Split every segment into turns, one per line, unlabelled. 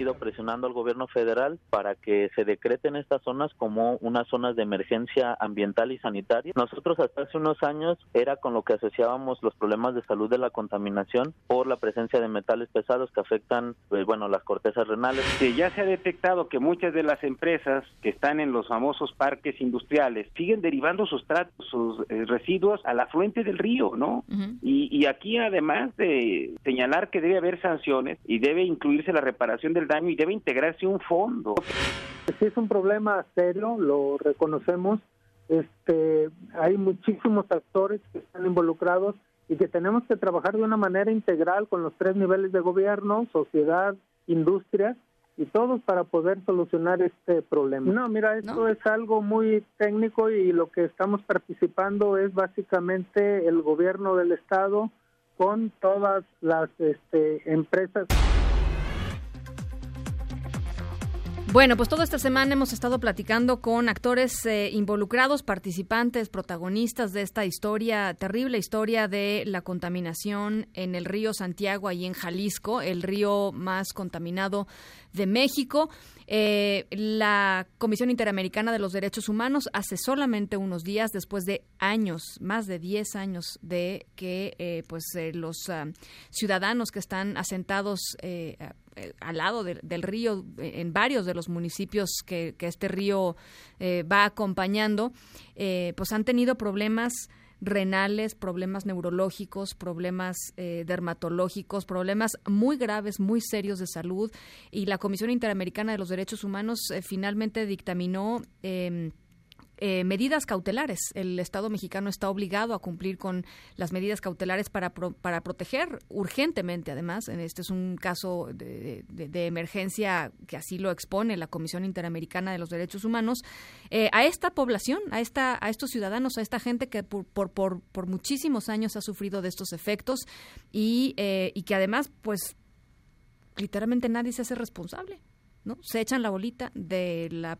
ido presionando al gobierno federal para que se decreten estas zonas como unas zonas de emergencia ambiental y sanitaria. Nosotros hasta hace unos años era con lo que asociábamos los problemas de salud de la contaminación por la presencia de metales pesados que afectan, pues, bueno, las cortezas renales.
Que ya se ha detectado que muchas de las empresas que están en los famosos parques industriales siguen derivando sus, sus eh, residuos al afluente del río, ¿no? y, y aquí además de señalar que debe haber sanciones y debe incluirse la reparación del daño y debe integrarse un fondo.
Sí es un problema serio, lo reconocemos. Este, hay muchísimos actores que están involucrados y que tenemos que trabajar de una manera integral con los tres niveles de gobierno, sociedad, industria y todos para poder solucionar este problema. No, mira, esto es algo muy técnico y lo que estamos participando es básicamente el gobierno del estado con todas las este, empresas.
Bueno, pues toda esta semana hemos estado platicando con actores eh, involucrados, participantes, protagonistas de esta historia, terrible historia de la contaminación en el río Santiago, ahí en Jalisco, el río más contaminado de México. Eh, la Comisión Interamericana de los Derechos Humanos hace solamente unos días, después de años, más de 10 años de que eh, pues eh, los ah, ciudadanos que están asentados al lado del río, en varios de los municipios que, que este río va acompañando, pues han tenido problemas renales, problemas neurológicos, problemas eh, dermatológicos, problemas muy graves, muy serios de salud. Y la Comisión Interamericana de los Derechos Humanos eh, finalmente dictaminó. Eh, eh, medidas cautelares. El Estado mexicano está obligado a cumplir con las medidas cautelares para, para proteger urgentemente, además, este es un caso de, emergencia que así lo expone la Comisión Interamericana de los Derechos Humanos, eh, a esta población, a, esta, a estos ciudadanos, a esta gente que por, por, por, muchísimos años ha sufrido de estos efectos y, eh, y que además, pues, literalmente nadie se hace responsable. ¿no? Se echan la bolita de la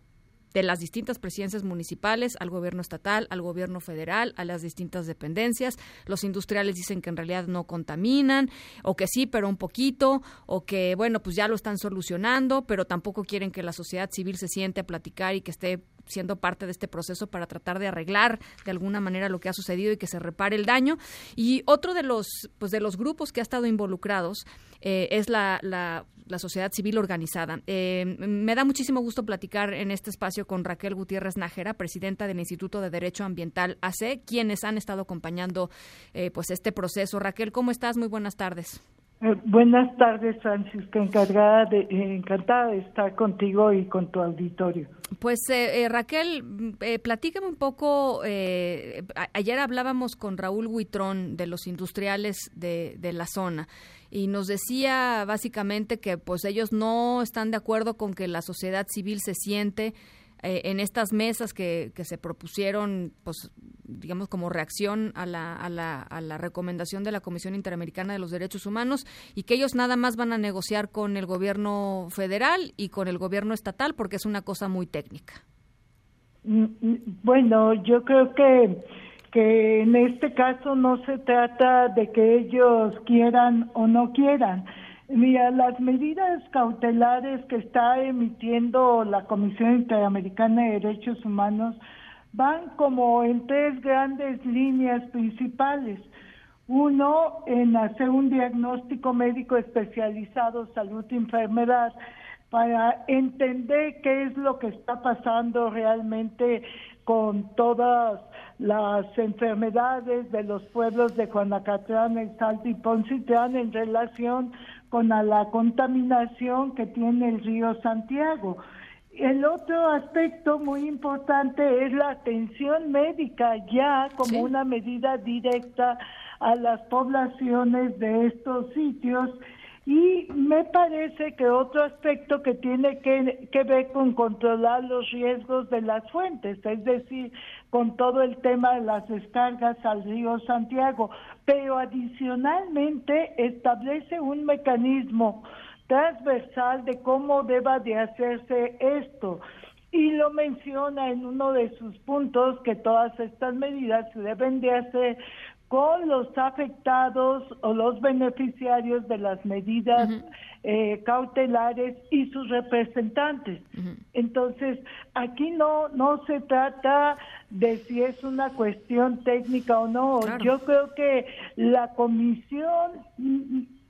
de las distintas presidencias municipales al gobierno estatal, al gobierno federal, a las distintas dependencias. Los industriales dicen que en realidad no contaminan, o que sí, pero un poquito, o que, bueno, pues ya lo están solucionando, pero tampoco quieren que la sociedad civil se siente a platicar y que esté siendo parte de este proceso para tratar de arreglar de alguna manera lo que ha sucedido y que se repare el daño. Y otro de los, pues de los grupos que ha estado involucrados eh, es la, la, sociedad civil organizada. Eh, me da muchísimo gusto platicar en este espacio con Raquel Gutiérrez Nájera, presidenta del Instituto de Derecho Ambiental AC, quienes han estado acompañando eh, pues este proceso. Raquel, ¿cómo estás? Muy buenas tardes.
Buenas tardes, Francisca. Encargada de, encantada de estar contigo y con tu auditorio.
Pues Raquel, platícame un poco. ayer hablábamos con Raúl Huitrón de los industriales de, de la zona y nos decía básicamente que pues ellos no están de acuerdo con que la sociedad civil se siente eh, en estas mesas que, que, se propusieron, pues, digamos, como reacción a la, a, la, a la recomendación de la Comisión Interamericana de los Derechos Humanos y que ellos nada más van a negociar con el gobierno federal y con el gobierno estatal porque es una cosa muy técnica.
Mm, mm, bueno, yo creo que que en este caso no se trata de que ellos quieran o no quieran. Mira, las medidas cautelares que está emitiendo la Comisión Interamericana de Derechos Humanos van como en tres grandes líneas principales. Uno, en hacer un diagnóstico médico especializado, salud y enfermedad, para entender qué es lo que está pasando realmente con todas las enfermedades de los pueblos de Juanacatlán, Salto y Poncitlán en relación con la contaminación que tiene el río Santiago. El otro aspecto muy importante es la atención médica ya como una medida directa a las poblaciones de estos sitios y me parece que otro aspecto que tiene que, que, ver con controlar los riesgos de las fuentes, es decir, con todo el tema de las descargas al río Santiago, pero adicionalmente establece un mecanismo transversal de cómo deba de hacerse esto. Y lo menciona en uno de sus puntos que todas estas medidas se deben de hacer con los afectados o los beneficiarios de las medidas eh, cautelares y sus representantes. Entonces, aquí no, no se trata de si es una cuestión técnica o no. Yo creo que la Comisión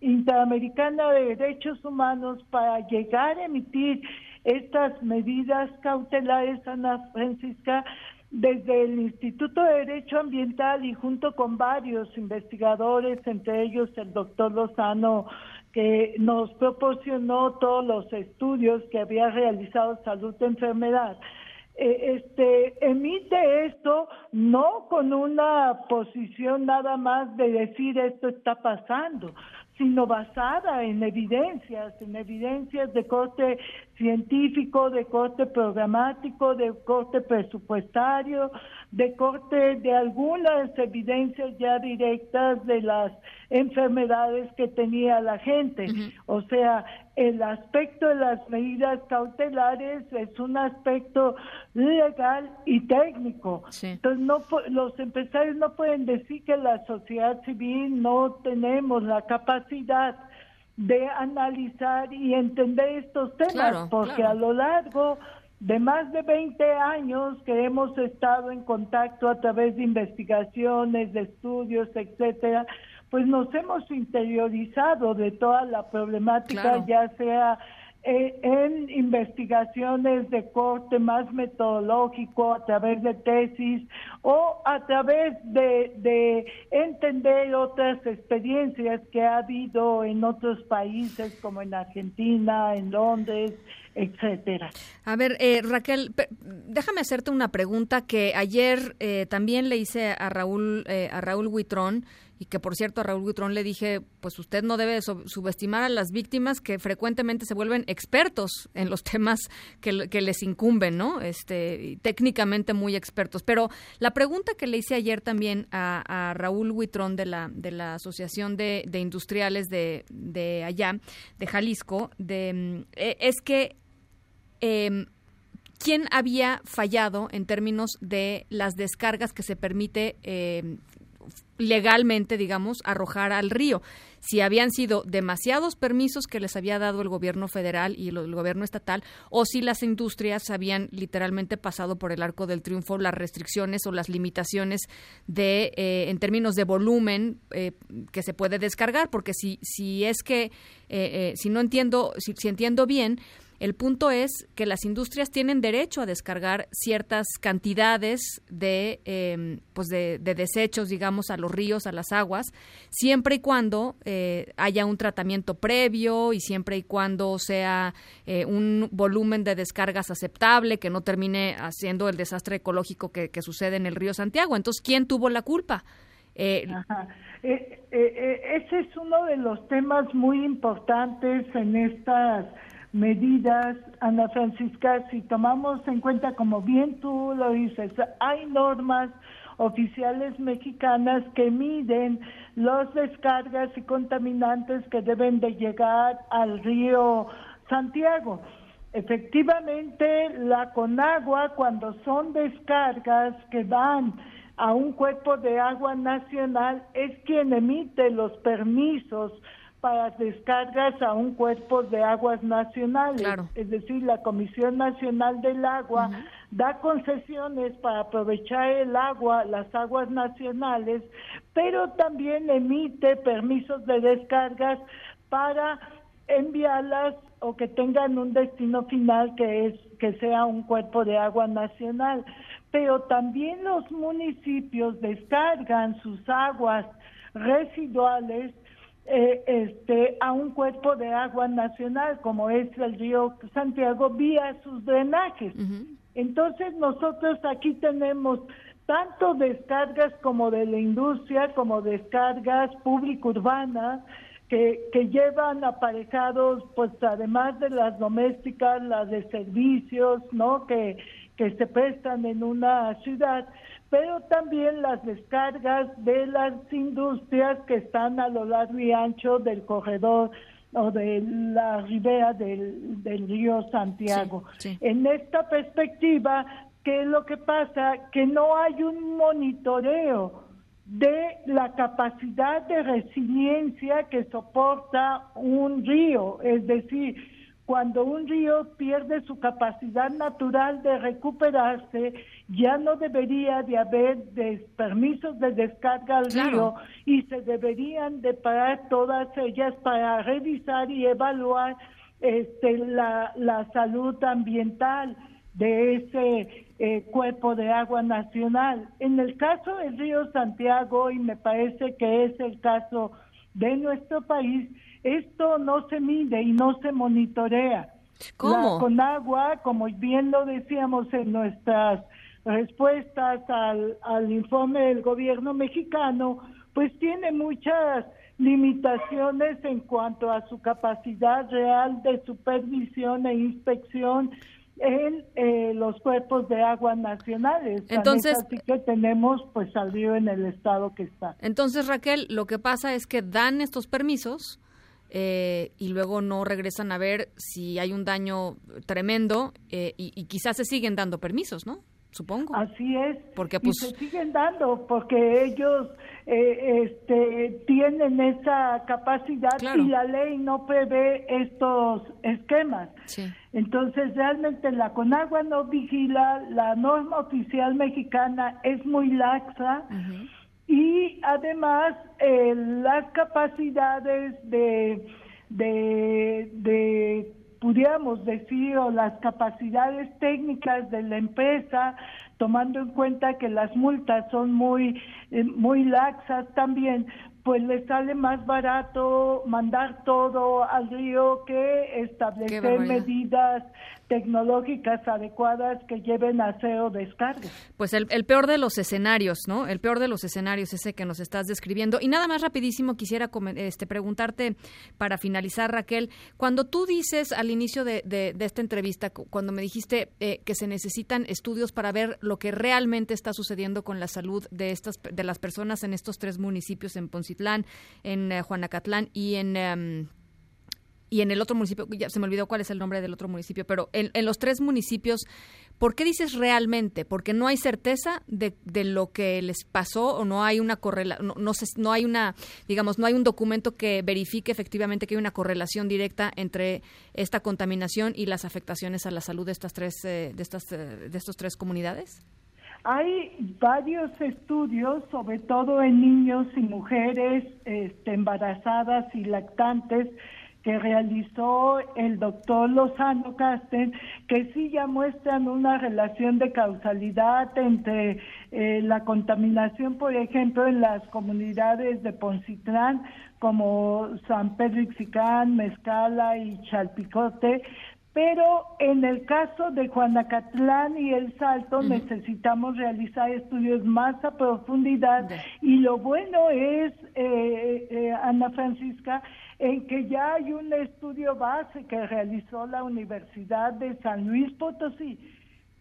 Interamericana de Derechos Humanos para llegar a emitir estas medidas cautelares, Ana Francisca, desde el Instituto de Derecho Ambiental y junto con varios investigadores, entre ellos el doctor Lozano, que nos proporcionó todos los estudios que había realizado Salud de Enfermedad, eh, este, emite esto no con una posición nada más de decir esto está pasando, sino basada en evidencias, en evidencias de corte científico, de corte programático, de corte presupuestario, de corte de algunas evidencias ya directas de las enfermedades que tenía la gente. O sea, el aspecto de las medidas cautelares es un aspecto legal y técnico. Entonces, no, los empresarios no pueden decir que la sociedad civil no tenemos la capacidad de analizar y entender estos temas, porque a lo largo de más de 20 años que hemos estado en contacto a través de investigaciones, de estudios, etcétera, pues nos hemos interiorizado de toda la problemática, ya sea eh, en investigaciones de corte más metodológico, a través de tesis o a través de, de entender otras experiencias que ha habido en otros países como en Argentina, en Londres, etcétera.
A ver, eh, Raquel, déjame hacerte una pregunta que ayer eh, también le hice a Raúl a Raúl Huitrón y que por cierto a Raúl Gutrón le dije, pues usted no debe subestimar a las víctimas que frecuentemente se vuelven expertos en los temas que, les incumben, ¿no? Este, técnicamente muy expertos. Pero la pregunta que le hice ayer también a, Raúl Huitrón de la, de la Asociación de, Industriales de, allá, de Jalisco, de, mm, e, es que... Em, ¿quién había fallado en términos de las descargas que se permite eh, legalmente, digamos, arrojar al río. Si habían sido demasiados permisos que les había dado el gobierno federal y el gobierno estatal, o si las industrias habían literalmente pasado por el arco del triunfo las restricciones o las limitaciones de, eh, en términos de volumen eh, que se puede descargar, porque si, si es que, eh, si no entiendo, si entiendo bien, el punto es que las industrias tienen derecho a descargar ciertas cantidades de, em, pues de, desechos, digamos, a los ríos, a las aguas, siempre y cuando eh, haya un tratamiento previo y siempre y cuando sea eh, un volumen de descargas aceptable, que no termine haciendo el desastre ecológico que, sucede en el río Santiago. Entonces, ¿quién tuvo la culpa?
Eh, ese es uno de los temas muy importantes en estas medidas, Ana Francisca, si tomamos en cuenta, como bien tú lo dices, hay normas oficiales mexicanas que miden los descargas y contaminantes que deben de llegar al río Santiago. Efectivamente, la Conagua, cuando son descargas que van a un cuerpo de agua nacional, es quien emite los permisos para descargas a un cuerpo de aguas nacionales. Es decir, la Comisión Nacional del Agua da concesiones para aprovechar el agua, las aguas nacionales, pero también emite permisos de descargas para enviarlas o que tengan un destino final que es que sea un cuerpo de agua nacional. Pero también los municipios descargan sus aguas residuales eh, este, a un cuerpo de agua nacional como es el río Santiago vía sus drenajes. Entonces nosotros aquí tenemos tanto descargas como de la industria, como descargas público-urbanas, que, que llevan aparejados, pues además de las domésticas, las de servicios, ¿no? Que, que se prestan en una ciudad, pero también las descargas de las industrias que están a lo largo y ancho del corredor o de la ribera del, del río Santiago. En esta perspectiva, ¿qué es lo que pasa? Que no hay un monitoreo de la capacidad de resiliencia que soporta un río, es decir, cuando un río pierde su capacidad natural de recuperarse, ya no debería de haber permisos de descarga al río y se deberían de parar todas ellas para revisar y evaluar este, la, la salud ambiental de ese eh, cuerpo de agua nacional. En el caso del río Santiago, y me parece que es el caso de nuestro país, esto no se mide y no se monitorea.
¿Cómo?
con agua, como bien lo decíamos en nuestras respuestas al, al informe del gobierno mexicano, pues tiene muchas limitaciones en cuanto a su capacidad real de supervisión e inspección en eh, los cuerpos de agua nacionales.
Entonces,
así que tenemos pues al río en el estado que está.
Entonces, Raquel, lo que pasa es que dan estos permisos, eh, y luego no regresan a ver si hay un daño tremendo eh, y, quizás se siguen dando permisos, ¿no? Supongo.
Así es.
Porque pues
se siguen dando porque ellos eh, este, tienen esa capacidad y la ley no prevé estos esquemas. Entonces realmente la Conagua no vigila, la norma oficial mexicana es muy laxa y además eh, las capacidades de, de, de, pudiéramos decir, o las capacidades técnicas de la empresa, tomando en cuenta que las multas son muy, eh, muy laxas también, pues le sale más barato mandar todo al río que establecer medidas tecnológicas adecuadas que lleven a o descarga.
Pues el, peor de los escenarios, ¿no? El peor de los escenarios ese que nos estás describiendo. Y nada más rapidísimo quisiera este, preguntarte para finalizar, Raquel, cuando tú dices al inicio de, esta entrevista, cuando me dijiste eh, que se necesitan estudios para ver lo que realmente está sucediendo con la salud de estas de las personas en estos tres municipios, en Poncitlán, en eh, Juanacatlán y en em, y en el otro municipio, ya se me olvidó cuál es el nombre del otro municipio, pero en, los tres municipios, ¿por qué dices realmente? Porque no hay certeza de, de lo que les pasó o no hay una correlación, no, no, no hay una, digamos, no hay un documento que verifique efectivamente que hay una correlación directa entre esta contaminación y las afectaciones a la salud de estas tres, eh, de estas, eh, de estos tres comunidades.
Hay varios estudios, sobre todo en niños y mujeres este, embarazadas y lactantes, que realizó el doctor Lozano Casten, que sí ya muestran una relación de causalidad entre eh, la contaminación, por ejemplo, en las comunidades de Poncitlán, como San Pedro Ixicán, Mezcala y Chalpicote, pero en el caso de Juanacatlán y El Salto necesitamos realizar estudios más a profundidad. Y lo bueno es, eh, eh, Ana Francisca, en que ya hay un estudio base que realizó la Universidad de San Luis Potosí,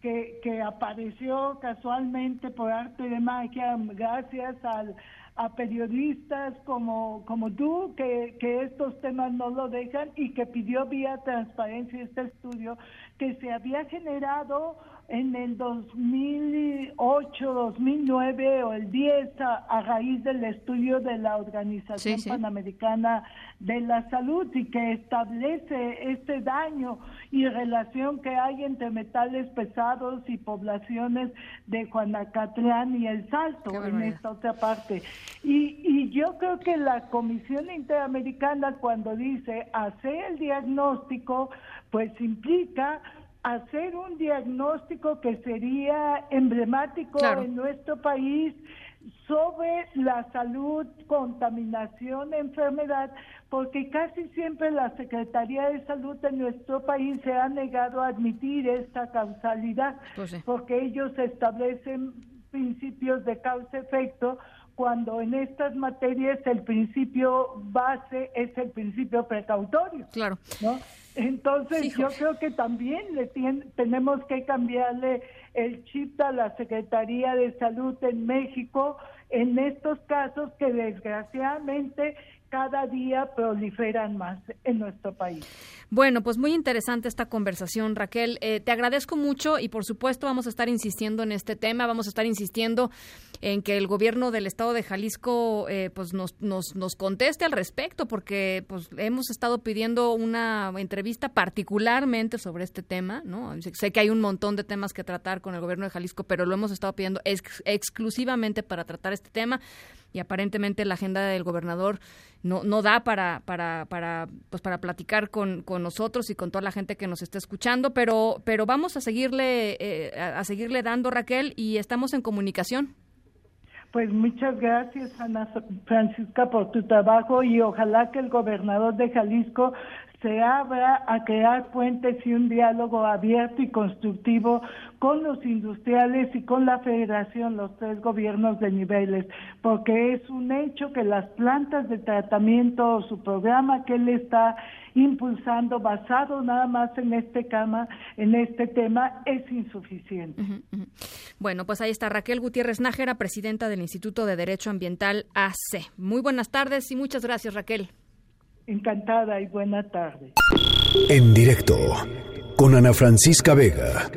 que, que apareció casualmente por arte de magia gracias al, a periodistas como, como tú, que, que estos temas no lo dejan y que pidió vía transparencia este estudio, que se había generado en el 2008, 2009 o el 10 a, raíz del estudio de la Organización Panamericana de la Salud y que establece este daño y relación que hay entre metales pesados y poblaciones de Juanacatlán y El Salto en esta otra parte. Y, y yo creo que la Comisión Interamericana cuando dice hacer el diagnóstico, pues implica hacer un diagnóstico que sería emblemático en nuestro país sobre la salud, contaminación, enfermedad, porque casi siempre la Secretaría de Salud de nuestro país se ha negado a admitir esta causalidad, pues porque ellos establecen principios de causa-efecto cuando en estas materias el principio base es el principio precautorio.
Claro.
¿no? Entonces yo creo que también le tenemos que cambiarle el chip a la Secretaría de Salud en México en estos casos que desgraciadamente cada día proliferan más en nuestro país.
Bueno, pues muy interesante esta conversación, Raquel. Eh, te agradezco mucho y por supuesto vamos a estar insistiendo en este tema, vamos a estar insistiendo en que el gobierno del estado de Jalisco eh, pues nos, nos, nos conteste al respecto, porque pues hemos estado pidiendo una entrevista particularmente sobre este tema, ¿no? Sé que hay un montón de temas que tratar con el gobierno de Jalisco, pero lo hemos estado pidiendo exclusivamente para tratar este tema y aparentemente la agenda del gobernador no, no da para, para, para, pues para platicar con, con nosotros y con toda la gente que nos está escuchando, pero, pero vamos a seguirle, eh, a seguirle dando, Raquel, y estamos en comunicación.
Pues muchas gracias, Ana Francisca, por tu trabajo y ojalá que el gobernador de Jalisco se abra a crear puentes y un diálogo abierto y constructivo con los industriales y con la federación, los tres gobiernos de niveles, porque es un hecho que las plantas de tratamiento su programa que él está impulsando basado nada más en este tema, en este tema es insuficiente.
Bueno, pues ahí está Raquel Gutiérrez Nájera, presidenta del Instituto de Derecho Ambiental AC. Muy buenas tardes y muchas gracias, Raquel.
Encantada y buena tarde.
En directo con Ana Francisca Vega.